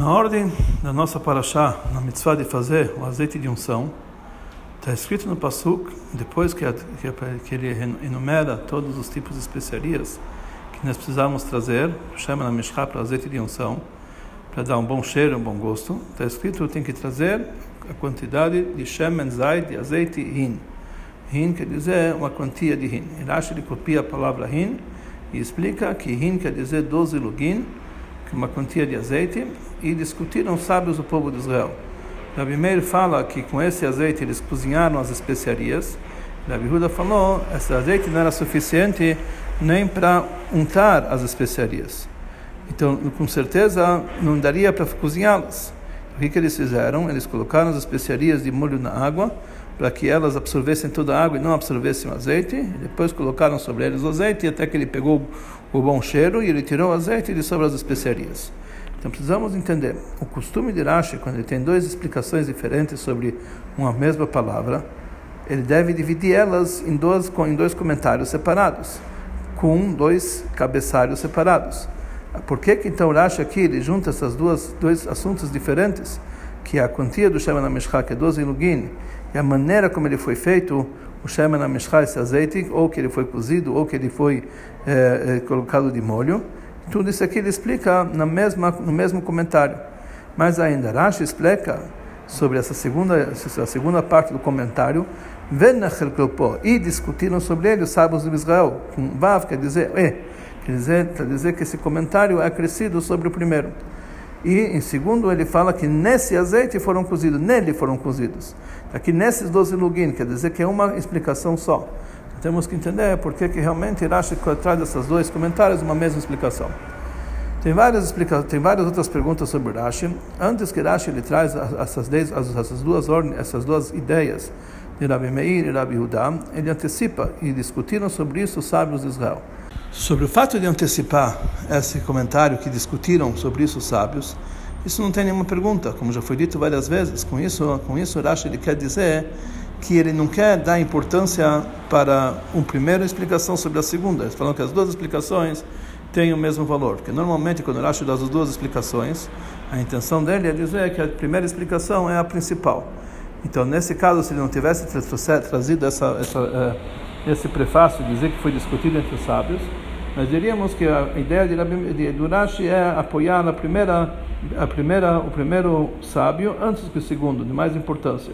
Na ordem da nossa paraxá, na mitzvah de fazer o azeite de unção, está escrito no Pasuk, depois que, que, ele enumera todos os tipos de especiarias que nós precisamos trazer, chama na Mishká para azeite de unção, para dar um bom cheiro, um bom gosto, está escrito tem que trazer a quantidade de shemen zayt, de azeite hin. Hin quer dizer uma quantia de hin. Ele acha que copia a palavra hin e explica que hin quer dizer 12 lugin, uma quantia de azeite, e discutiram os sábios do povo de Israel. Rabi Meir fala que com esse azeite eles cozinharam as especiarias. Rabi Huda falou esse azeite não era suficiente nem para untar as especiarias. Então, com certeza, não daria para cozinhá-las. O que, que eles fizeram? Eles colocaram as especiarias de molho na água para que elas absorvessem toda a água e não absorvessem o azeite. Depois colocaram sobre eles o azeite até que ele pegou o bom cheiro e ele tirou o azeite de sobre as especiarias. Então precisamos entender o costume de Rashi quando ele tem duas explicações diferentes sobre uma mesma palavra, ele deve dividir elas em dois em dois comentários separados, com dois cabeçalhos separados. Por que que então Rashi aqui ele junta essas duas dois assuntos diferentes, que é a quantia do Shema Mishra, que é 12 lugin, e a maneira como ele foi feito, o Shema Mishra, esse azeite, ou que ele foi cozido, ou que ele foi é, é, colocado de molho. Tudo isso aqui ele explica na mesma, no mesmo comentário. Mas ainda, Rashi explica sobre essa segunda, essa segunda parte do comentário, e discutiram sobre ele os sábios de Israel, com Vav, quer dizer, quer dizer, quer dizer que esse comentário é acrescido sobre o primeiro. E em segundo ele fala que nesse azeite foram cozidos, nele foram cozidos. Aqui nesses 12 lugin, quer dizer que é uma explicação só. Temos que entender por que realmente Rashi traz esses dois comentários uma mesma explicação. Tem várias explicações, tem várias outras perguntas sobre Rashi. Antes que Rashi ele traz essas, essas duas ordens, essas duas ideias de Rabi Meir e Rabi Hudá, ele antecipa e discutiram sobre isso os sábios de Israel. Sobre o fato de antecipar esse comentário que discutiram sobre isso os sábios, isso não tem nenhuma pergunta, como já foi dito várias vezes. Com isso, com isso Rashi ele quer dizer que ele não quer dar importância para uma primeira explicação sobre a segunda. Falam que as duas explicações têm o mesmo valor, porque normalmente quando Rashi dá as duas explicações, a intenção dele é dizer que a primeira explicação é a principal. Então, nesse caso, se ele não tivesse trazido essa, essa, uh, esse prefácio, dizer que foi discutido entre os sábios, nós diríamos que a ideia de, Rashi é apoiar a primeira, a primeira, o primeiro sábio antes que o segundo, de mais importância.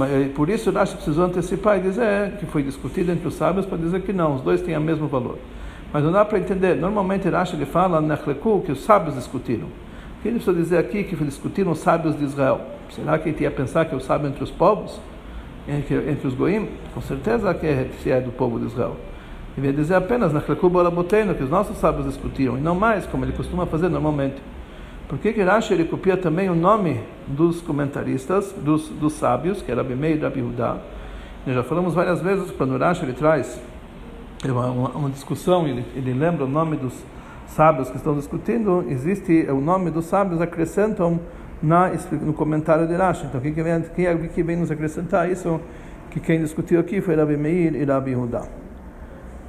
Eh, por isso Rashi precisou antecipar e dizer que foi discutido entre os sábios para dizer que não, os dois têm o mesmo valor. Mas não dá para entender. Normalmente Rashi ele fala que os sábios discutiram. O que ele precisa dizer aqui que discutiram os sábios de Israel? Será que ele ia pensar que é o sábio entre os povos? Entre, entre os goim? Com certeza que é, é do povo de Israel. Ele ia dizer apenas que os nossos sábios discutiram, e não mais, como ele costuma fazer normalmente. Por que que Rashi ele copia também o nome dos comentaristas, dos, dos sábios, que era Bimei e Rabi Hudá? Nós já falamos várias vezes, quando Rashi ele traz uma, uma, uma discussão, ele, ele lembra o nome dos sábios que estão discutindo, existe o nome dos sábios acrescentam na, no comentário de Rashi. Então, quem, vem, é, quem vem nos acrescentar isso? Que quem discutiu aqui foi Rabi Meir e Rabi Hudá.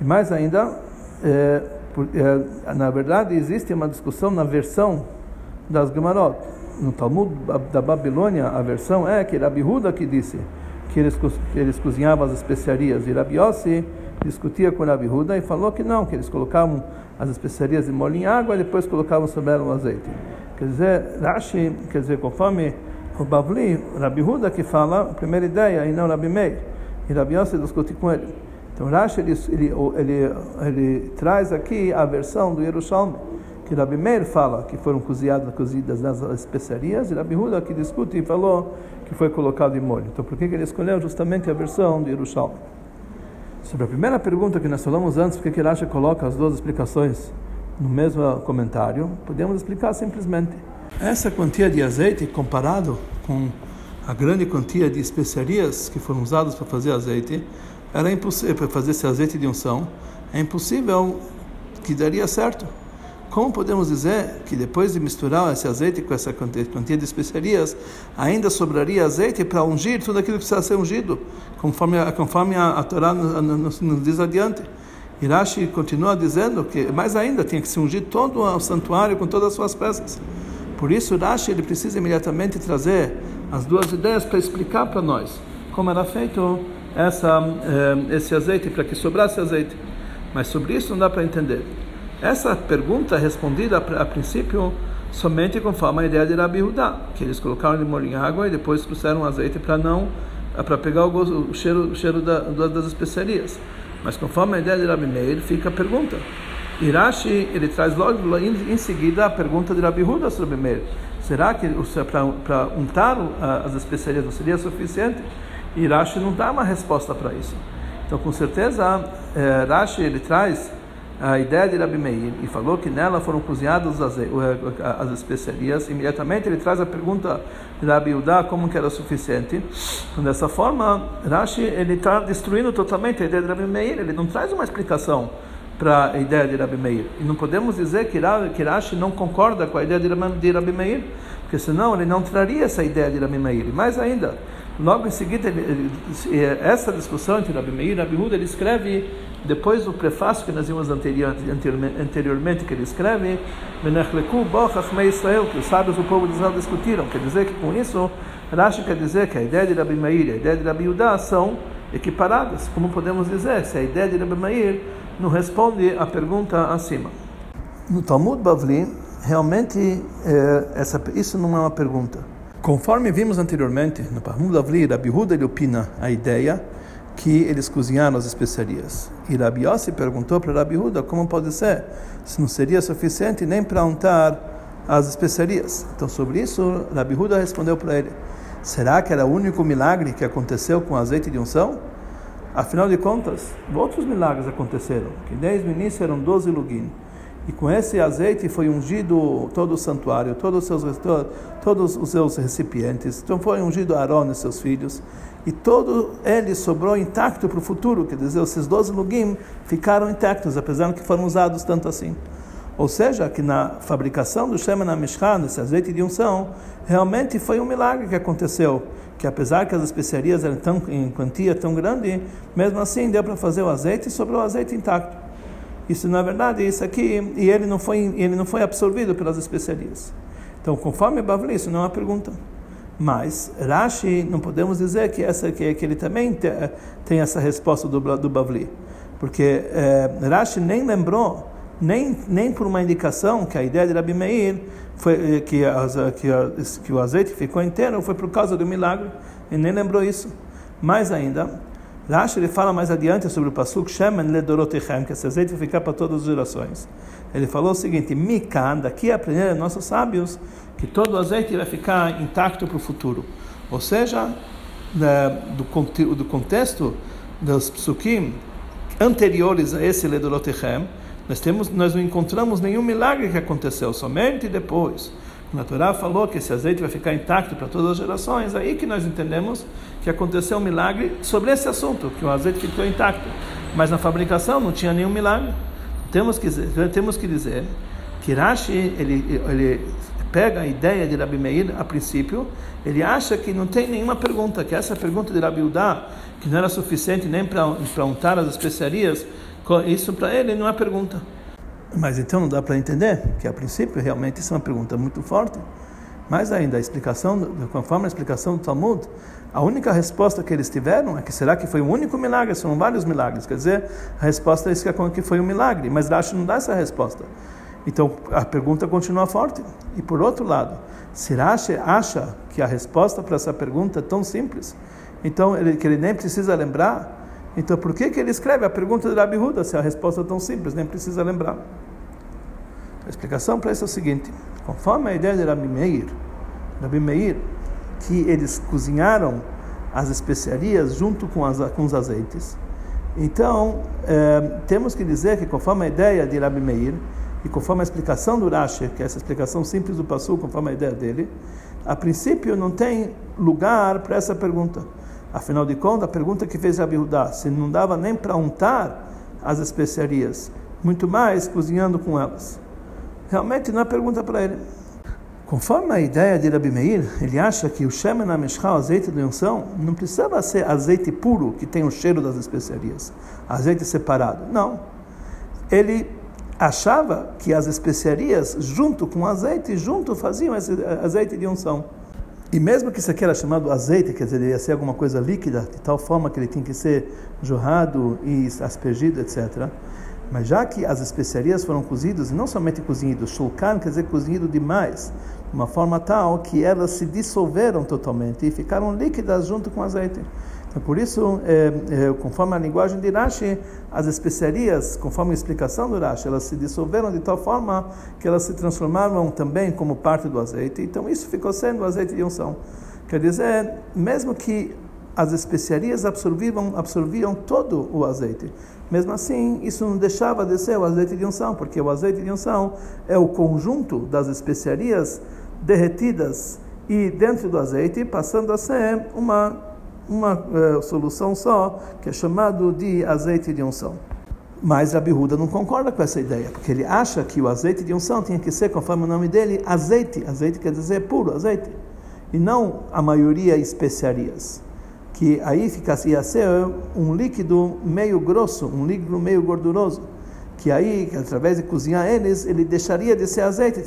E mais ainda, é, por, é, na verdade, existe uma discussão na versão das Gemarot. No Talmud da Babilônia, a versão é que Rabi Huda que disse que eles, que eles cozinhavam as especiarias. E Rabi Yossi discutia com Rabi Huda e falou que não, que eles colocavam as especiarias de molho em água e depois colocavam sobre ela o azeite. Quer dizer, Rashi, quer dizer, conforme o Bavli, Rabi Huda que fala a primeira ideia e não Rabi Meir. E Rabi Yossi discute com ele. Então Rashi ele, ele, ele, ele, traz aqui a versão do Yerushalmi que Rabi Meir fala que foram cozidas, cozidas nas especiarias, e Rabi Huda que discute e falou que foi colocado em molho. Então, por que ele escolheu justamente a versão de Yerushalmi? Sobre a primeira pergunta que nós falamos antes, por que que coloca as duas explicações no mesmo comentário, podemos explicar simplesmente. Essa quantia de azeite, comparado com a grande quantia de especiarias que foram usadas para fazer azeite, era impossível para fazer esse azeite de unção, é impossível que daria certo. Como podemos dizer que depois de misturar esse azeite com essa quantia de especiarias, ainda sobraria azeite para ungir tudo aquilo que precisa ser ungido, conforme, conforme a, a Torá nos, nos diz adiante? Irashi continua dizendo que, mais ainda, tinha que se ungir todo o santuário com todas as suas peças. por isso Rashi ele precisa imediatamente trazer as duas ideias para explicar para nós como era feito essa, eh, esse azeite, para que sobrasse azeite. Mas sobre isso não dá para entender. Essa pergunta é respondida a, princípio somente conforme a ideia de Rabi que eles colocaram limão em água e depois trouxeram azeite para não para pegar o, o cheiro, o cheiro da, das especiarias. Mas conforme a ideia de Rabi Meir, fica a pergunta. Irashi, ele traz logo em, seguida a pergunta de Rabi Huda sobre Meir. Será que para untar as especiarias não seria suficiente? E Rashi não dá uma resposta para isso. Então, com certeza, eh, Rashi ele traz a ideia de Rabi Meir e falou que nela foram cozinhadas as, as especiarias. Imediatamente ele traz a pergunta de Rabi Udá como que era suficiente. Então, dessa forma, Rashi ele está destruindo totalmente a ideia de Rabi Meir. Ele não traz uma explicação para a ideia de Rabi Meir. E não podemos dizer que, que Rashi não concorda com a ideia de Rabi Meir, porque senão ele não traria essa ideia de Rabi Meir. Mais ainda, logo em seguida, ele, essa discussão entre Rabi Meir e Rabi Huda, ele escreve, depois do prefácio que nós vimos anteriormente, que ele escreve, Israel, que os sábios do povo de Israel discutiram. Quer dizer que com isso, Rashi quer dizer que a ideia de Rabi Meir e a ideia de Rabi Huda são equiparadas. Como podemos dizer, se a ideia de Rabi Meir não responde à pergunta acima. No Talmud Bavli, realmente, é, essa, isso não é uma pergunta. Conforme vimos anteriormente, no Talmud Bavli, Rabi Huda ele opina a ideia que eles cozinharam as especiarias. E Rabi Yossi perguntou para Rabi Huda como pode ser, se não seria suficiente nem para untar as especiarias. Então, sobre isso, Rabi Huda respondeu para ele, será que era o único milagre que aconteceu com azeite de unção? Afinal de contas, outros milagres aconteceram, que desde o início eram 12 lugin. E com esse azeite foi ungido todo o santuário, todos os seus, todos os seus recipientes. Então foi ungido Aaron e seus filhos. E todo ele sobrou intacto para o futuro. Quer dizer, esses 12 lugim ficaram intactos, apesar de que foram usados tanto assim. Ou seja, que na fabricação do Shemen HaMishkan, esse azeite de unção, realmente foi um milagre que aconteceu que apesar que as especiarias eram tão, em quantia tão grande, mesmo assim deu para fazer o azeite e sobrou o azeite intacto. Isso na verdade isso aqui e ele não foi ele não foi absorvido pelas especiarias. Então, conforme Bavli, isso não é uma pergunta. Mas Rashi não podemos dizer que essa que, que ele também te, tem essa resposta do, do Bavli, porque eh, Rashi nem lembrou nem nem por uma indicação que a ideia de Rabi Meir foi, eh, que, as, que, que o azeite ficou inteiro foi por causa do milagre, e nem lembrou isso. Mais ainda, Rashi ele fala mais adiante sobre o Pasuk Shemen Ledorotechem, que esse azeite vai ficar para todas as gerações. Ele falou o seguinte: Mikan, daqui a aprender nossos sábios que todo o azeite vai ficar intacto para o futuro. Ou seja, do, do contexto dos psukim anteriores a esse Ledorotechem, nós, temos, nós não encontramos nenhum milagre que aconteceu, somente depois. A Torá falou que esse azeite vai ficar intacto para todas as gerações, aí que nós entendemos que aconteceu um milagre sobre esse assunto, que o azeite ficou intacto. Mas na fabricação não tinha nenhum milagre. Temos que, temos que dizer que Rashi, ele, ele pega a ideia de Rabi Meir, a princípio, ele acha que não tem nenhuma pergunta, que essa pergunta de Rabi Udá, que não era suficiente nem para untar as especiarias, isso para ele não é pergunta. Mas então não dá para entender que a princípio realmente isso é uma pergunta muito forte. Mas ainda a explicação, conforme a explicação do Talmud, a única resposta que eles tiveram é que será que foi um único milagre? São vários milagres. Quer dizer, a resposta é que foi um milagre. Mas Rashi não dá essa resposta. Então a pergunta continua forte. E por outro lado, se Rashi acha que a resposta para essa pergunta é tão simples, então ele, que ele nem precisa lembrar então, por que, que ele escreve a pergunta de Rabi Huda, se a resposta é tão simples, nem precisa lembrar? A explicação para isso é o seguinte: conforme a ideia de Rabi Meir, Rabi Meir, que eles cozinharam as especiarias junto com, as, com os azeites, então é, temos que dizer que conforme a ideia de Rabi Meir, e conforme a explicação do Rashi, que é essa explicação simples do Passu, conforme a ideia dele, a princípio não tem lugar para essa pergunta. Afinal de contas, a pergunta que fez Rabi Hudá, se não dava nem para untar as especiarias, muito mais cozinhando com elas. Realmente não é pergunta para ele. Conforme a ideia de Rabi Meir, ele acha que o Shemen Ameshcha, o azeite de unção, não precisava ser azeite puro, que tem o cheiro das especiarias, azeite separado. Não. Ele achava que as especiarias, junto com o azeite, junto faziam esse azeite de unção. E mesmo que isso aqui era chamado azeite, quer dizer, ia ser alguma coisa líquida, de tal forma que ele tinha que ser jorrado e aspergido, etc. Mas já que as especiarias foram cozidas, não somente cozidas, shulkan quer dizer cozido demais, de uma forma tal que elas se dissolveram totalmente e ficaram líquidas junto com o azeite. Então, por isso, é, é, conforme a linguagem de Rashi, as especiarias, conforme a explicação do Rashi, elas se dissolveram de tal forma que elas se transformaram também como parte do azeite. Então, isso ficou sendo azeite de unção. Quer dizer, mesmo que as especiarias absorviam, absorviam todo o azeite. Mesmo assim, isso não deixava de ser o azeite de unção, porque o azeite de unção é o conjunto das especiarias derretidas e dentro do azeite, passando a ser uma, uma uh, solução só, que é chamado de azeite de unção. Mas Rabi Huda não concorda com essa ideia, porque ele acha que o azeite de unção tinha que ser, conforme o nome dele, azeite. Azeite quer dizer puro azeite, e não a maioria especiarias que aí ficaria ia ser um líquido meio grosso, um líquido meio gorduroso, que aí, através de cozinhar eles, ele deixaria de ser azeite,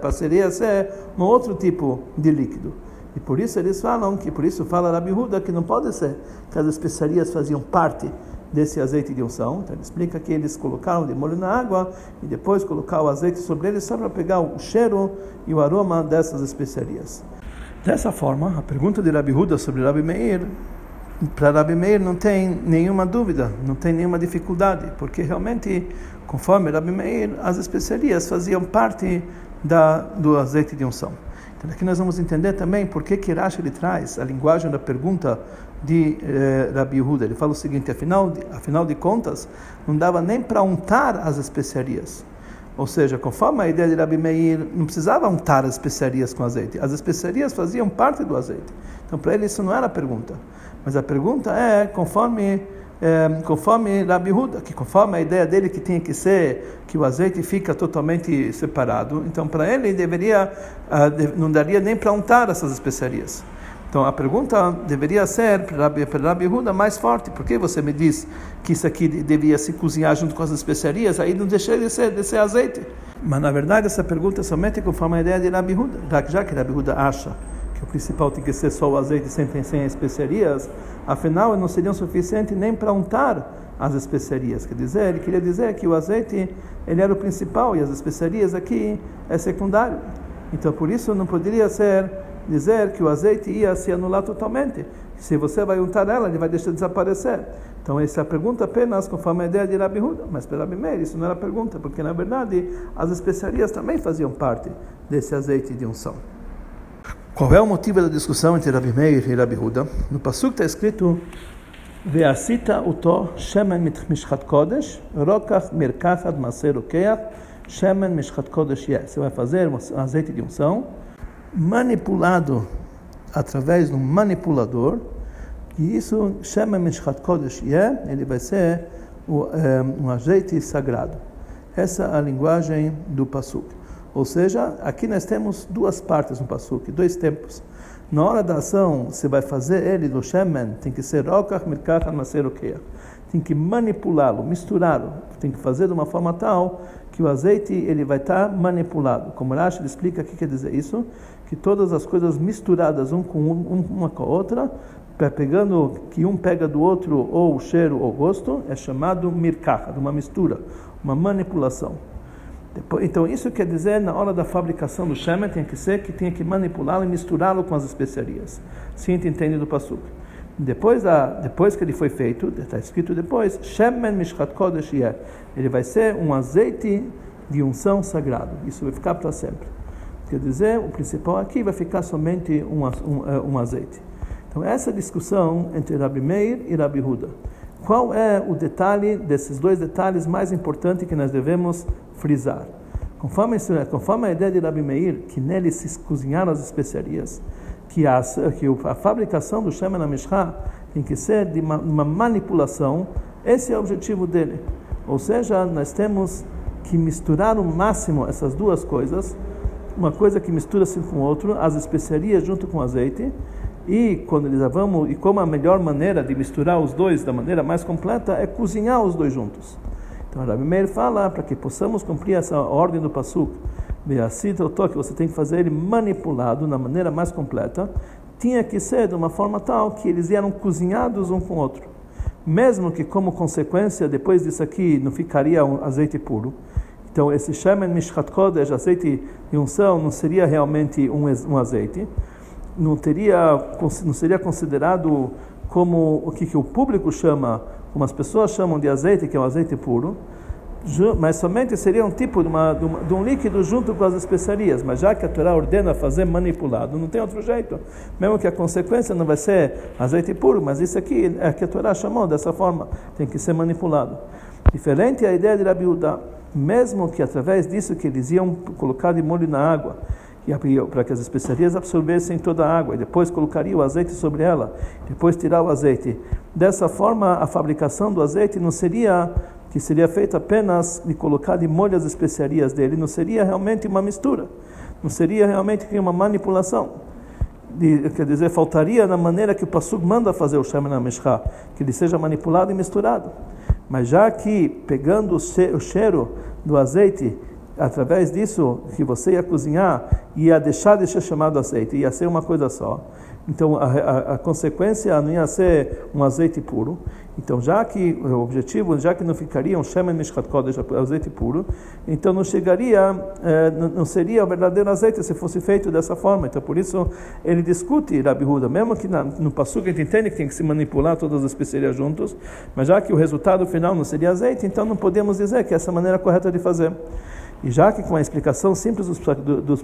passaria a ser um outro tipo de líquido. E por isso eles falam, que por isso fala Rabi Huda, que não pode ser que as especiarias faziam parte desse azeite de unção. Então ele explica que eles colocaram de molho na água e depois colocaram o azeite sobre eles só para pegar o cheiro e o aroma dessas especiarias. Dessa forma, a pergunta de Rabi Huda sobre Rabi Meir, para Rabi Meir não tem nenhuma dúvida, não tem nenhuma dificuldade, porque realmente, conforme Rabi Meir, as especiarias faziam parte da, do azeite de unção. Então aqui nós vamos entender também por que Rashi ele traz a linguagem da pergunta de eh, Rabi Huda. Ele fala o seguinte, afinal afinal de contas, não dava nem para untar as especiarias. Ou seja, conforme a ideia de Rabi Meir, não precisava untar as especiarias com azeite. As especiarias faziam parte do azeite. Então, para ele, isso não era a pergunta. Mas a pergunta é, conforme, é, conforme Rabi Huda, que conforme a ideia dele que tinha que ser que o azeite fica totalmente separado, então para ele deveria, uh, não daria nem para untar essas especiarias. Então a pergunta deveria ser para Rabi Huda mais forte. Por que você me diz que isso aqui devia se cozinhar junto com as especiarias? Aí não deixei de ser, de ser azeite. Mas na verdade essa pergunta somente conforme a ideia de Rabi Huda. Já que Rabi Huda acha que o principal tem que ser só o azeite sem, sem especiarias, afinal não seriam suficiente nem para untar as especiarias. Quer dizer, ele queria dizer que o azeite ele era o principal e as especiarias aqui é secundário. Então por isso não poderia ser dizer que o azeite ia se anular totalmente. Se você vai untar ela, ele vai deixar de desaparecer. Então, essa é a pergunta apenas conforme a ideia de Rabi Huda. Mas para Rabi Meir, isso não era pergunta, porque na verdade as especiarias também faziam parte desse azeite de unção. Qual é o motivo da discussão entre Rabi Meir e Rabi Huda? No Passuk está escrito Ve'asita uto shemen mishchat kodesh rokach merkach maser ukeach shemen mishchat kodesh. Você vai fazer um azeite de unção manipulado através de um manipulador, e isso chama Mishchat Kodesh yeah, ele vai ser um, eh, um azeite sagrado. Essa é a linguagem do Pasuk. Ou seja, aqui nós temos duas partes no Pasuk, dois tempos. Na hora da ação, você vai fazer ele do Shemen, tem que ser Rokach Mirkach Maserokeach. Tem que manipulá-lo, misturá-lo. Tem que fazer de uma forma tal que o azeite ele vai estar manipulado. Como Rashi explica o que quer dizer isso, que todas as coisas misturadas um com um, uma com a outra, pegando que um pega do outro ou o cheiro ou o gosto, é chamado mirkacha, de uma mistura, uma manipulação. Então isso quer dizer na hora da fabricação do shemen tem que ser que tem que manipulá-lo e misturá-lo com as especiarias. Sim, entende do pasuk. Depois, da, depois que ele foi feito, está escrito depois, Shemen Mishkat Kodesh Ele vai ser um azeite de unção sagrado. Isso vai ficar para sempre. Quer dizer, o principal aqui vai ficar somente um, um, é, um azeite. Então, essa discussão entre Rabi Meir e Rabi Huda. Qual é o detalhe desses dois detalhes mais importantes que nós devemos frisar? Conforme, conforme a ideia de Rabi Meir, que nele se cozinharam as especiarias, que a, que a fabricação do Shemen HaMishcha tem que ser de uma, uma manipulação, esse é o objetivo dele. Ou seja, nós temos que misturar o máximo essas duas coisas, uma coisa que mistura-se com outra, as especiarias junto com o azeite, e quando eles vamos e como a melhor maneira de misturar os dois da maneira mais completa é cozinhar os dois juntos. Então, Rabi Meir fala para que possamos cumprir essa ordem do Passuk, que você tem que fazer ele manipulado na maneira mais completa, tinha que ser de uma forma tal que eles eram cozinhados um com o outro. Mesmo que, como consequência, depois disso aqui não ficaria um azeite puro. Então, esse Shemen Mishchat Kodesh, azeite de unção, não seria realmente um, um azeite. Não, teria, não seria considerado como o que, que o público chama, como as pessoas chamam de azeite, que é um azeite puro mas somente seria um tipo de, uma, de, uma, de, um líquido junto com as especiarias. Mas já que a Torá ordena fazer manipulado, não tem outro jeito. Mesmo que a consequência não vai ser azeite puro, mas isso aqui é que a Torá chamou dessa forma, tem que ser manipulado. Diferente a ideia de Rabi Uda, mesmo que através disso que eles iam colocar de molho na água, para que as especiarias absorvessem toda a água, e depois colocaria o azeite sobre ela, depois tirar o azeite. Dessa forma, a fabricação do azeite não seria que seria feito apenas de colocar de molho as especiarias dele, não seria realmente uma mistura, não seria realmente uma manipulação. Quer dizer, faltaria na maneira que o Passuk manda fazer o Shemen HaMeshcha, que ele seja manipulado e misturado. Mas já que, pegando o cheiro do azeite, através disso que você ia cozinhar, ia deixar de ser chamado azeite, ia ser uma coisa só. Então a, a, a, consequência não ia ser um azeite puro. Então já que o objetivo, já que não ficaria um shemen mishkat kodesh, azeite puro, então não chegaria, eh, não, seria o verdadeiro azeite se fosse feito dessa forma. Então por isso ele discute Rabi Huda, mesmo que no passuco a gente entende que tem que se manipular todas as especiarias juntos, mas já que o resultado final não seria azeite, então não podemos dizer que essa é a maneira correta de fazer. E já que com a explicação simples dos, dos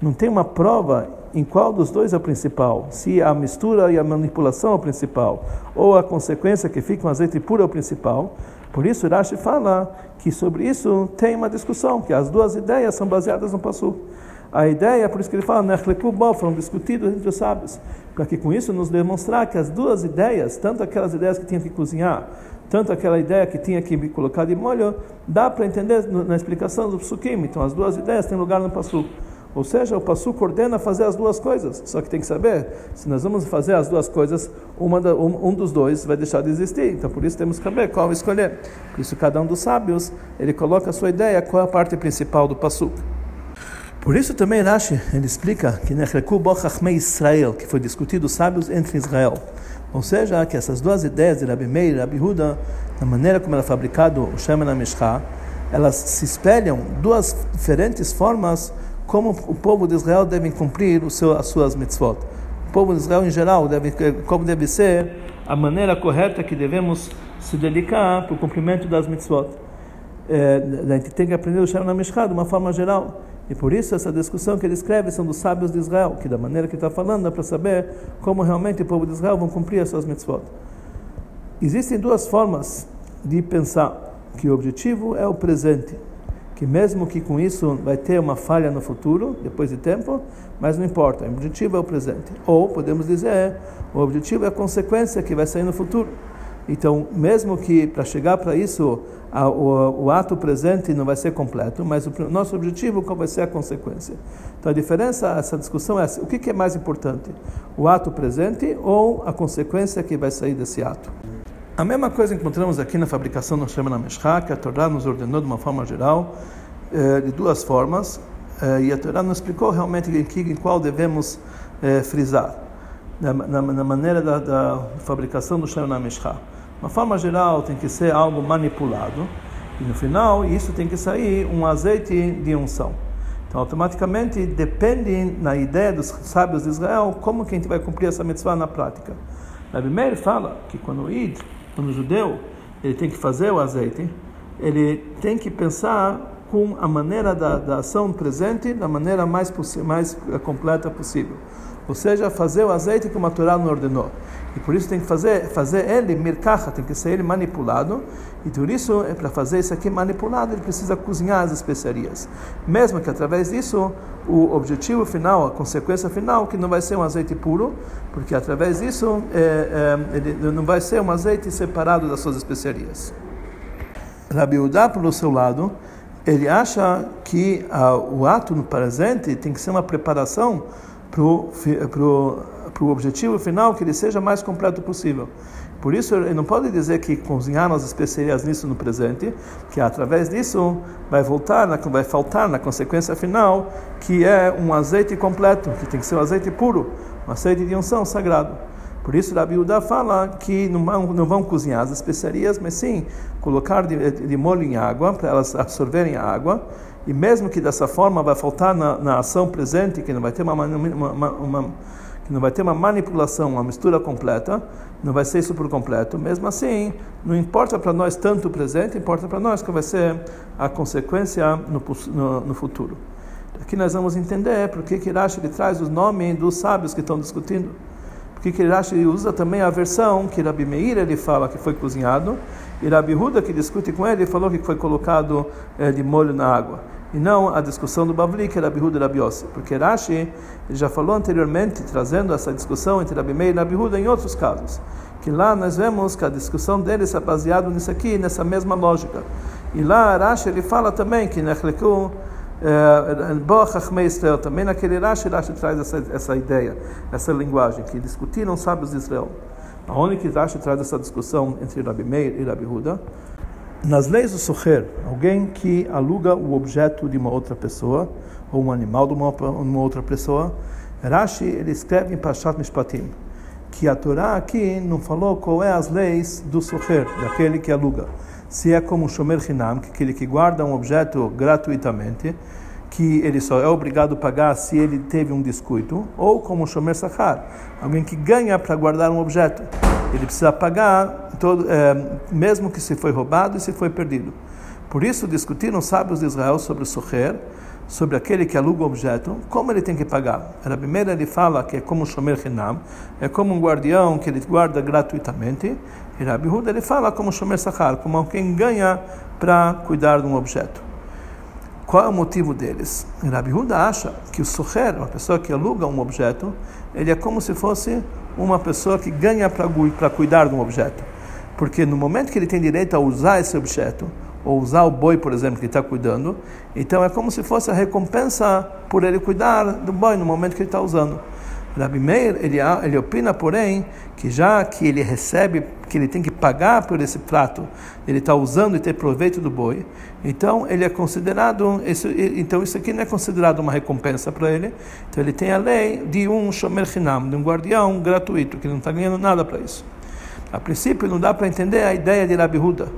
não tem uma prova em qual dos dois é o principal, se a mistura e a manipulação é o principal, ou a consequência que fica um azeite puro é o principal. Por isso, Rashi fala que sobre isso tem uma discussão, que as duas ideias são baseadas no passo. A ideia, por isso que ele fala, foram discutidos entre os sábios, para que com isso nos demonstrar que as duas ideias, tanto aquelas ideias que tinham que cozinhar, tanto aquela ideia que tinha que colocar de molho, dá para entender na explicação do psukim. Então, as duas ideias têm lugar no passo. Ou seja, o Passuco ordena fazer as duas coisas. Só que tem que saber, se nós vamos fazer as duas coisas, da, um, um, dos dois vai deixar de existir. Então, por isso temos que saber qual escolher. Por isso, cada um dos sábios, ele coloca a sua ideia, qual é a parte principal do Passuco. Por isso também Rashi, ele explica que Nechleku Bochachmei Israel, que foi discutido sábios entre Israel. Ou seja, que essas duas ideias de Rabi Meir e Rabi Huda, na maneira como era fabricado o Shemen HaMishcha, elas se espelham duas diferentes formas como o povo de Israel deve cumprir seu, as suas mitzvot. O povo de Israel em geral deve, como deve ser a maneira correta que devemos se dedicar para o cumprimento das mitzvot. É, a gente tem que aprender o Shem Mishkah de uma forma geral. E por isso essa discussão que ele escreve são dos sábios de Israel, que da maneira que está falando é para saber como realmente o povo de Israel vão cumprir as suas mitzvot. Existem duas formas de pensar que o objetivo é o presente que mesmo que com isso vai ter uma falha no futuro, depois de tempo, mas não importa, o objetivo é o presente. Ou podemos dizer, o objetivo é a consequência que vai sair no futuro. Então, mesmo que para chegar para isso, a, o, o, ato presente não vai ser completo, mas o nosso objetivo qual vai ser a consequência. Então, a diferença, essa discussão é o que, que é mais importante, o ato presente ou a consequência que vai sair desse ato. A mesma coisa encontramos aqui na fabricação do Shema Meshcha, que a Torá nos ordenou de uma forma geral, eh, de duas formas, eh, e a Torá nos explicou realmente em, que, em qual devemos eh, frisar, na, na, na maneira da, da, fabricação do Shema Meshcha. Uma forma geral tem que ser algo manipulado, e no final isso tem que sair um azeite de unção. Então, automaticamente, depende na ideia dos sábios de Israel como que a gente vai cumprir essa mitzvah na prática. Rabi Meir fala que quando o Id quando o judeu ele tem que fazer o azeite, ele tem que pensar com a maneira da, da ação presente da maneira mais, mais eh, completa possível. Ou seja, fazer o azeite como a Torá ordenou. E por isso tem que fazer, fazer ele mirkacha, tem que ser ele manipulado. E por isso, é para fazer isso aqui manipulado, ele precisa cozinhar as especiarias. Mesmo que através disso, o objetivo final, a consequência final, que não vai ser um azeite puro, porque através disso é, é, ele não vai ser um azeite separado das suas especiarias. Rabi Udá, pelo seu lado, ele acha que ah, o ato no presente tem que ser uma preparação para o objetivo final, que ele seja mais completo possível. por isso ele não pode dizer que cozinharam as especiarias nisso no presente, que através disso vai voltar, vai faltar na consequência final, que é um azeite completo, que tem que ser um azeite puro, um azeite de unção sagrado. Por isso, Rabi Uda fala que não vão, não vão cozinhar as especiarias, mas sim colocar de, de molho em água, para elas absorverem a água, e mesmo que dessa forma vai faltar na, na ação presente, que não vai ter uma, uma, uma, uma que não vai ter uma manipulação, uma mistura completa, não vai ser isso por completo. Mesmo assim, não importa para nós tanto o presente, importa para nós que vai ser a consequência no, no, no futuro. Aqui nós vamos entender por que Rashi ele traz os nomes dos sábios que estão discutindo. Porque que Rashi usa também a versão que Rabi Meir ele fala que foi cozinhado, e Rabi Huda que discute com ele falou que foi colocado é, de molho na água e não a discussão do Bavli, que era Bihuda e Rabi Yossi. Porque Rashi já falou anteriormente, trazendo essa discussão entre Rabi Meir e Rabi Huda em outros casos, que lá nós vemos que a discussão deles é baseada nisso aqui, nessa mesma lógica. E lá Rashi ele fala também que Nechleku Israel, também naquele Rashi, Rashi traz essa, essa ideia, essa linguagem, que discutiram sábios de Israel. Aonde que Rashi traz essa discussão entre Rabi Meir e Rabi Huda? Nas leis do Socher, alguém que aluga o objeto de uma outra pessoa, ou um animal de uma, uma outra pessoa, Rashi ele escreve em Pashat Mishpatim que a Torá aqui não falou qual é as leis do Socher, daquele que aluga. Se é como Shomer Hinam, que aquele que guarda um objeto gratuitamente, que ele só é obrigado a pagar se ele teve um descuido, ou como Shomer Sachar, alguém que ganha para guardar um objeto ele precisa pagar todo, é, mesmo que se foi roubado e se foi perdido. Por isso discutiram os sábios de Israel sobre o socher, sobre aquele que aluga o objeto, como ele tem que pagar. A primeira ele fala que é como shomer hinam, é como um guardião que ele guarda gratuitamente. E Rabi Huda ele fala como shomer sachar, como alguém ganha para cuidar de um objeto. Qual é o motivo deles? Rabi Huda acha que o socher, uma pessoa que aluga um objeto, ele é como se fosse uma pessoa que ganha para cuidar de um objeto. Porque no momento que ele tem direito a usar esse objeto, ou usar o boi, por exemplo, que está cuidando, então é como se fosse a recompensa por ele cuidar do boi no momento que ele está usando. Rabi Meir, ele, ele opina, porém, que já que ele recebe, que ele tem que pagar por esse prato, ele está usando e ter proveito do boi, então ele é considerado, isso, então isso aqui não é considerado uma recompensa para ele, então ele tem a lei de um shomer hinam, de um guardião gratuito, que não está ganhando nada para isso. A princípio não dá para entender a ideia de Rabi Huda.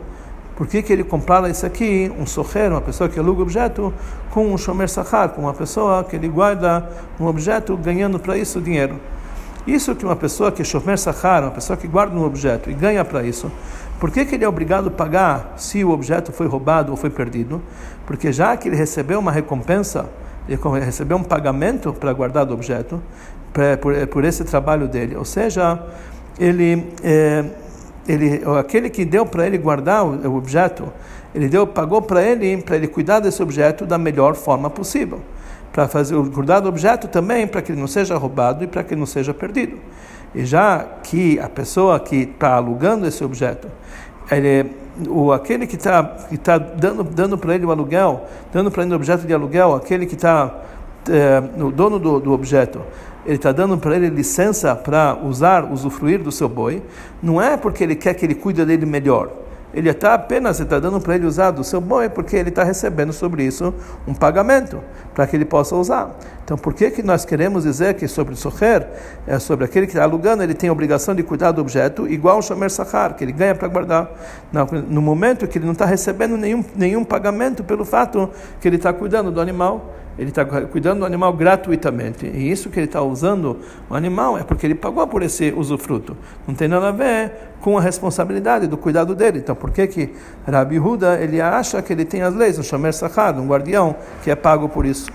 Por que, que ele compara isso aqui, um socher, uma pessoa que aluga objeto, com um shomer sachar, com uma pessoa que ele guarda um objeto ganhando para isso dinheiro? Isso que uma pessoa que é shomer sachar, uma pessoa que guarda um objeto e ganha para isso, por que, que ele é obrigado a pagar se o objeto foi roubado ou foi perdido? Porque já que ele recebeu uma recompensa, ele recebeu um pagamento para guardar o objeto, por, por esse trabalho dele, ou seja, ele... É, ele, aquele que deu para ele guardar o, o, objeto, ele deu, pagou para ele, para ele cuidar desse objeto da melhor forma possível. Para fazer cuidar do objeto também, para que ele não seja roubado e para que ele não seja perdido. E já que a pessoa que está alugando esse objeto, ele, o, aquele que está que tá dando, dando para ele o aluguel, dando para ele o objeto de aluguel, aquele que está, é, o dono do, do objeto, ele está dando para ele licença para usar, usufruir do seu boi, não é porque ele quer que ele cuide dele melhor. Ele está apenas está dando para ele usar do seu boi porque ele está recebendo sobre isso um pagamento para que ele possa usar. Então, por que que nós queremos dizer que sobre o é sobre aquele que está alugando, ele tem a obrigação de cuidar do objeto igual o shomer sachar, que ele ganha para guardar, no momento que ele não está recebendo nenhum nenhum pagamento pelo fato que ele está cuidando do animal ele está cuidando do animal gratuitamente. E isso que ele está usando o animal é porque ele pagou por esse usufruto. Não tem nada a ver com a responsabilidade do cuidado dele. Então, por que que Rabi Huda ele acha que ele tem as leis, um shomer sachar, um guardião que é pago por isso?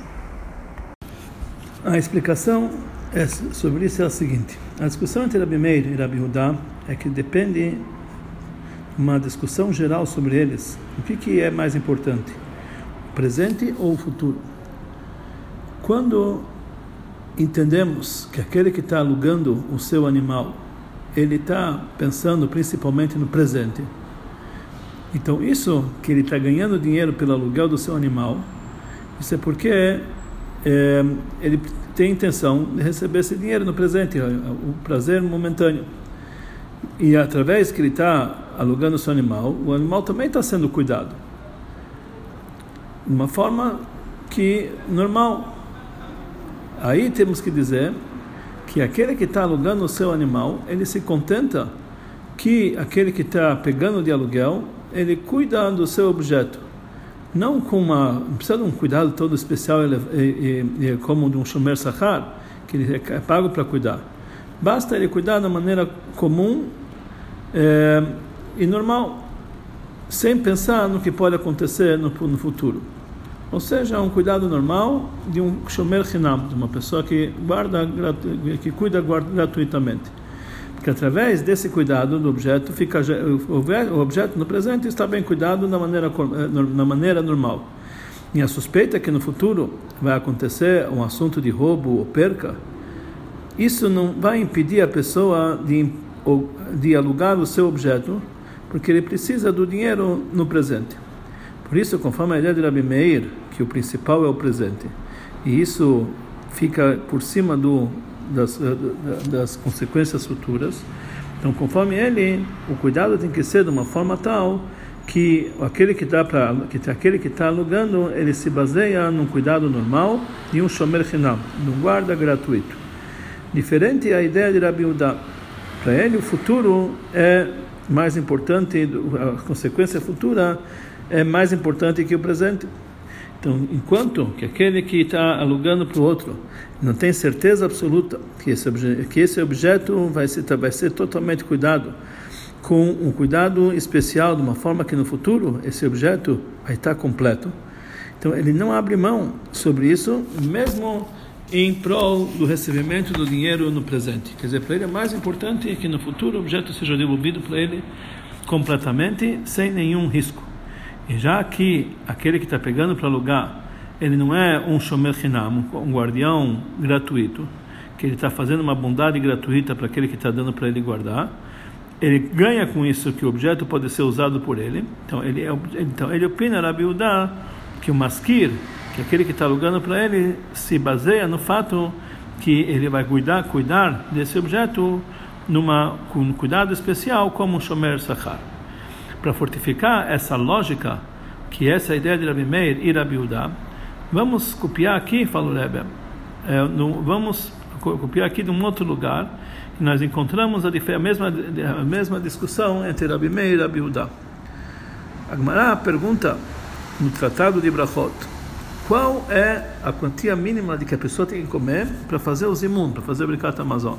A explicação é sobre isso é a seguinte: a discussão entre Rabi Meir e Rabi Huda é que depende uma discussão geral sobre eles. O que que é mais importante? O presente ou o futuro? Quando entendemos que aquele que está alugando o seu animal, ele está pensando principalmente no presente. Então, isso que ele está ganhando dinheiro pelo aluguel do seu animal, isso é porque é, ele tem intenção de receber esse dinheiro no presente, o prazer momentâneo. e através que ele está alugando o seu animal, o animal também está sendo cuidado. De uma forma que normal. Aí temos que dizer que aquele que está alugando o seu animal, ele se contenta que aquele que está pegando de aluguel, ele cuida do seu objeto. Não com uma. Precisa de um cuidado todo especial ele, e, como de um shomer sahar, que ele é pago para cuidar. Basta ele cuidar da maneira comum é, e normal, sem pensar no que pode acontecer no, no futuro. Ou seja, um cuidado normal de um shomer hinam, de uma pessoa que guarda, que cuida gratuitamente. Porque através desse cuidado do objeto, fica o objeto no presente está bem cuidado na maneira, na maneira normal. E a suspeita é que no futuro vai acontecer um assunto de roubo ou perca, isso não vai impedir a pessoa de, de alugar o seu objeto, porque ele precisa do dinheiro no presente. Por isso, conforme a ideia de Rabi Meir, que o principal é o presente, e isso fica por cima do, das, das consequências futuras, então, conforme ele, o cuidado tem que ser de uma forma tal que aquele que dá para que aquele que está alugando ele se baseia num cuidado normal e um shomer final, num guarda gratuito. Diferente a ideia de Rabi Uda. Para ele o futuro é mais importante, a consequência futura é mais importante que o presente. Então, enquanto que aquele que está alugando para o outro não tem certeza absoluta que esse, que esse objeto vai ser, vai ser totalmente cuidado, com um cuidado especial, de uma forma que no futuro esse objeto vai estar completo, então ele não abre mão sobre isso, mesmo em prol do recebimento do dinheiro no presente. Quer dizer, para ele é mais importante que no futuro o objeto seja devolvido para ele completamente, sem nenhum risco. E já que aquele que está pegando para alugar, ele não é um shomer hinam, um guardião gratuito, que ele está fazendo uma bondade gratuita para aquele que está dando para ele guardar, ele ganha com isso que o objeto pode ser usado por ele. Então ele, é, então, ele opina, Rabi Udá, que o masquir, que aquele que está alugando para ele, se baseia no fato que ele vai cuidar, cuidar desse objeto numa, com um cuidado especial, como um shomer sachar para fortificar essa lógica, que essa é ideia de Rabi Meir e Rabi Uda, vamos copiar aqui, falou Rebbe, é, no, vamos copiar aqui de um outro lugar, que nós encontramos a, a, mesma, a mesma discussão entre Rabi Meir e Rabi Uda. A Gemara pergunta no Tratado de Brachot, qual é a quantia mínima de que a pessoa tem que comer para fazer o zimun, para fazer o Brikat Amazon?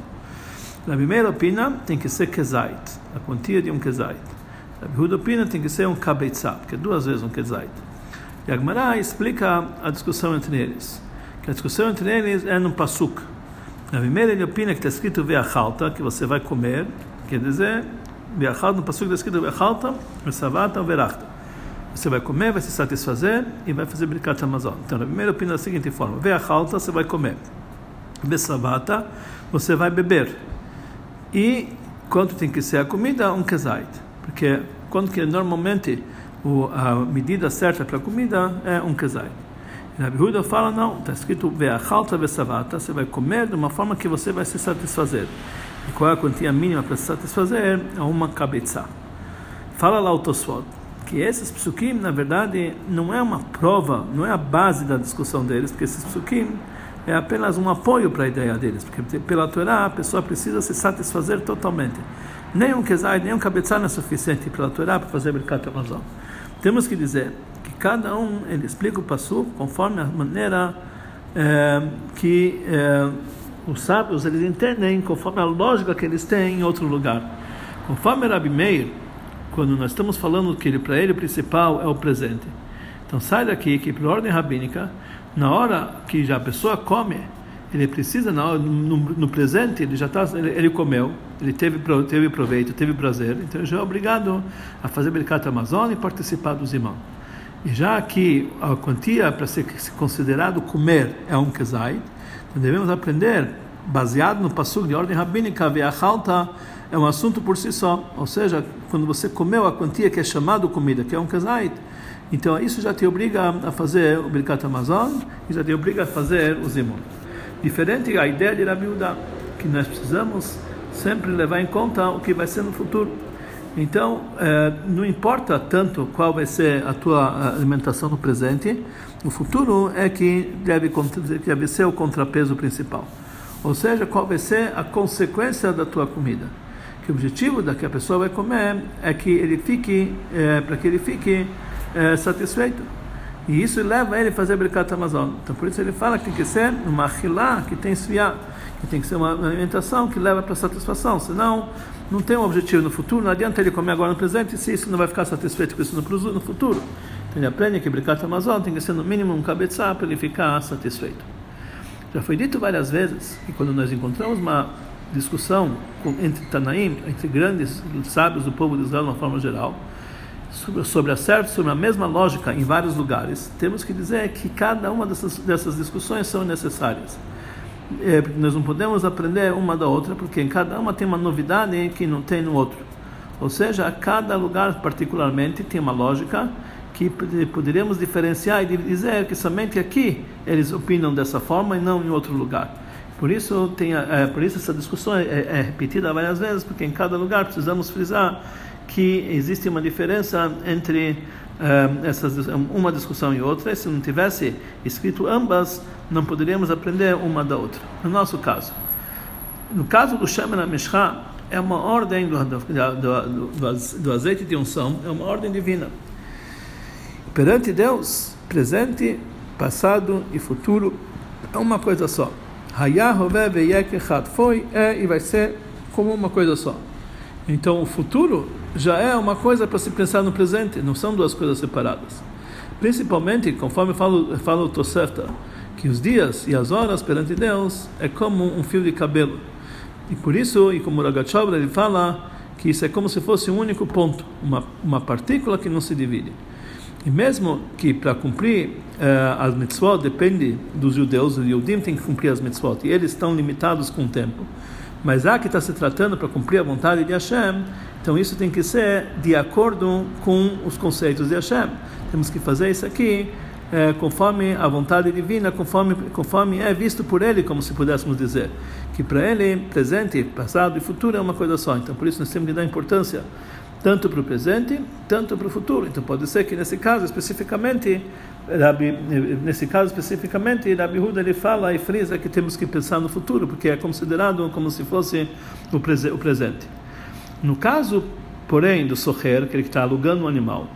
Na primeira opina tem que ser kezait, a quantia de um kezait. Rabi Huda opina tem que ser um kabetzá, que é duas vezes um kezait. E a Gemara explica a discussão entre eles. Que a discussão entre eles é no pasuk. Na primeira ele opina que está escrito veachalta, que você vai comer, quer dizer, veachalta, no pasuk está escrito veachalta, vesavata, verachta. Você vai comer, vai se satisfazer e vai fazer bricat Amazon. Então, na primeira opina da seguinte forma: veachalta, você vai comer. Vesavata, você vai beber. E quanto tem que ser a comida? Um kezait. Porque quando que normalmente o, a medida certa para a comida é um kezai. Rabi Huda fala, não, está escrito ve'achalta ve'savata, você vai comer de uma forma que você vai se satisfazer. E qual é a quantia mínima para se satisfazer? É uma cabeça. Fala lá o Tosfot, que esses psukim, na verdade, não é uma prova, não é a base da discussão deles, porque esses psukim é apenas um apoio para a ideia deles, porque pela Torá a pessoa precisa se satisfazer totalmente. Nem um kezai, nem um cabeçar não é suficiente pela Torá para fazer Birkat Amazon. Temos que dizer que cada um ele explica o passo conforme a maneira é, que é, os sábios eles entendem, conforme a lógica que eles têm em outro lugar. Conforme Rabi Meir, quando nós estamos falando que para ele o principal é o presente. Então sai daqui que por ordem rabínica, na hora que já a pessoa come, ele precisa no, no, no presente ele já está ele, ele, comeu ele teve teve proveito teve prazer então ele já é obrigado a fazer mercado Amazônia e participar dos irmãos e já que a quantia para ser considerado comer é um kezai então devemos aprender baseado no passo de ordem rabínica ve'achalta é um assunto por si só. Ou seja quando você comeu a quantia que é chamado comida que é um kezai então isso já te obriga a fazer o Birkat Amazon e já te obriga a fazer os irmãos Diferente a ideia de Rabi Uda, que nós precisamos sempre levar em conta o que vai ser no futuro. Então, é, não importa tanto qual vai ser a tua alimentação no presente, o futuro é que deve, deve ser o contrapeso principal. Ou seja, qual vai ser a consequência da tua comida. Que o objetivo da que a pessoa vai comer é que ele fique, é, para que ele fique satisfeito. E isso leva ele a fazer Birkat Amazon. Então, por isso ele fala que tem que ser uma achilá que tem esfriar, que tem que ser uma alimentação que leva para satisfação. Senão, não tem um objetivo no futuro, não adianta ele comer agora no presente se isso não vai ficar satisfeito com isso no, futuro. Então, ele aprende que Birkat Amazon tem que ser no mínimo um cabeça para ele ficar satisfeito. Já foi dito várias vezes que quando nós encontramos uma discussão entre Tanaim, entre grandes sábios do povo de Israel de uma forma geral, sobre, a certa, sobre a mesma lógica em vários lugares, temos que dizer que cada uma dessas, dessas discussões são necessárias. É, nós não podemos aprender uma da outra, porque em cada uma tem uma novidade que não tem no outro. Ou seja, cada lugar particularmente tem uma lógica que poderíamos diferenciar e dizer que somente aqui eles opinam dessa forma e não em outro lugar. Por isso, tem, é, por isso essa discussão é, é repetida várias vezes, porque em cada lugar precisamos frisar que existe uma diferença entre uh, essas, uma discussão e outra. E se não tivesse escrito ambas, não poderíamos aprender uma da outra. No nosso caso, no caso do Shemen Mishra, é uma ordem do, do, do, do, azeite de unção, é uma ordem divina. Perante Deus, presente, passado e futuro é uma coisa só. Foi, é e vai ser como uma coisa só. Então, o futuro já é uma coisa para se pensar no presente, não são duas coisas separadas. Principalmente, conforme fala, fala o Tosefta, que os dias e as horas perante Deus é como um fio de cabelo. E por isso, e como o ele fala que isso é como se fosse um único ponto, uma, uma partícula que não se divide. E mesmo que para cumprir uh, as mitzvot depende dos judeus, os judeus têm que cumprir as mitzvot, e eles estão limitados com o tempo. Mas há que está se tratando para cumprir a vontade de Hashem, então isso tem que ser de acordo com os conceitos de Hashem. Temos que fazer isso aqui é, conforme a vontade divina, conforme, conforme é visto por Ele, como se pudéssemos dizer. Que para Ele, presente, passado e futuro é uma coisa só. Então por isso nós temos que dar importância tanto para o presente, tanto para o futuro. Então pode ser que nesse caso especificamente Rabi, nesse caso especificamente, Rabi Huda ele fala e frisa que temos que pensar no futuro, porque é considerado como se fosse o, prese o presente. No caso, porém, do socher, que ele está alugando um animal,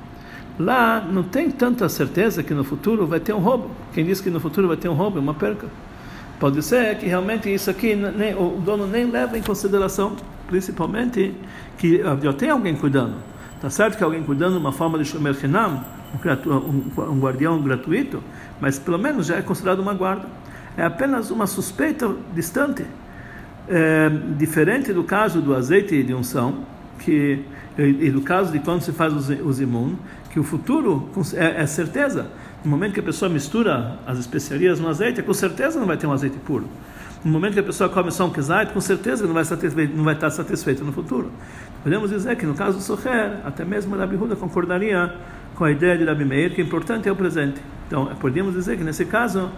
lá não tem tanta certeza que no futuro vai ter um roubo. Quem diz que no futuro vai ter um roubo é uma perca. Pode ser que realmente isso aqui nem, o dono nem leva em consideração, principalmente que já tem alguém cuidando. Tá certo que alguém cuidando de uma forma de shomer chinam, um, um guardião gratuito, mas pelo menos já é considerado uma guarda. É apenas uma suspeita distante, é, diferente do caso do azeite de unção, que e, do caso de quando se faz os, os imun, que o futuro é, é, certeza. No momento que a pessoa mistura as especiarias no azeite, com certeza não vai ter um azeite puro. No momento que a pessoa come só um kezait, com certeza não vai, não vai estar satisfeito no futuro. Podemos dizer que no caso do Socher, até mesmo Rabi Huda concordaria com a ideia de Rabi Meir, que o importante é o presente. Então, podemos dizer que nesse caso,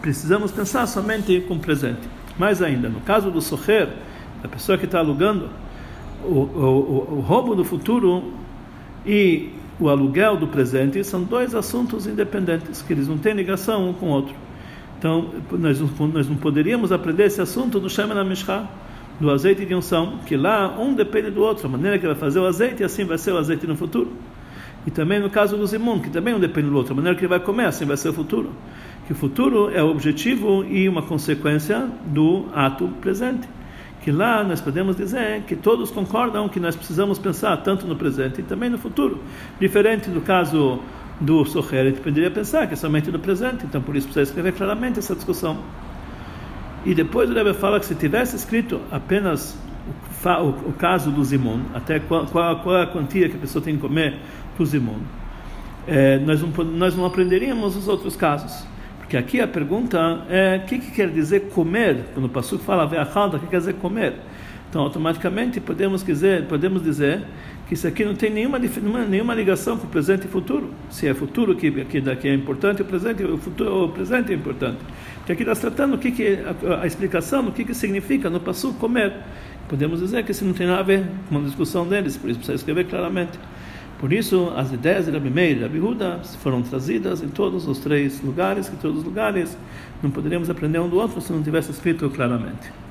precisamos pensar somente com o presente. Mais ainda, no caso do Socher, a pessoa que está alugando, o, o, o, o roubo do futuro e o aluguel do presente são dois assuntos independentes, que eles não têm ligação um com o outro. Então, nós, nós não poderíamos aprender esse assunto do Shemen Mishra, do azeite de unção, que lá um depende do outro, a maneira que vai fazer o azeite, assim vai ser o azeite no futuro. E também no caso do Zimun, que também um depende do outro, a maneira que ele vai comer, assim vai ser o futuro. Que o futuro é o objetivo e uma consequência do ato presente. Que lá nós podemos dizer que todos concordam que nós precisamos pensar tanto no presente e também no futuro. Diferente do caso do Socher, a poderia pensar que é somente no presente, então por isso precisa escrever claramente essa discussão. E depois o Rebbe fala que se tivesse escrito apenas o, o, o caso do Zimon, até qual, qual, qual, a quantia que a pessoa tem que comer para o Zimon, é, nós, não, nós não aprenderíamos os outros casos. Porque aqui a pergunta é o que, que quer dizer comer? Quando o Passuco fala ve'achalda, o que quer dizer comer? Então, automaticamente podemos dizer, podemos dizer que isso aqui não tem nenhuma, nenhuma ligação com o presente e futuro. Se é futuro que, que, que é importante, o presente, o, futuro, o presente é importante. Porque aqui está tratando o que, que a, a, explicação do que, que significa no passo comer, podemos dizer que isso não tem nada a ver com a discussão deles, por isso precisa escrever claramente. Por isso, as ideias de Rabi Meir e Rabi Huda foram trazidas em todos os três lugares, que todos os lugares não poderíamos aprender um do outro se não tivesse escrito claramente.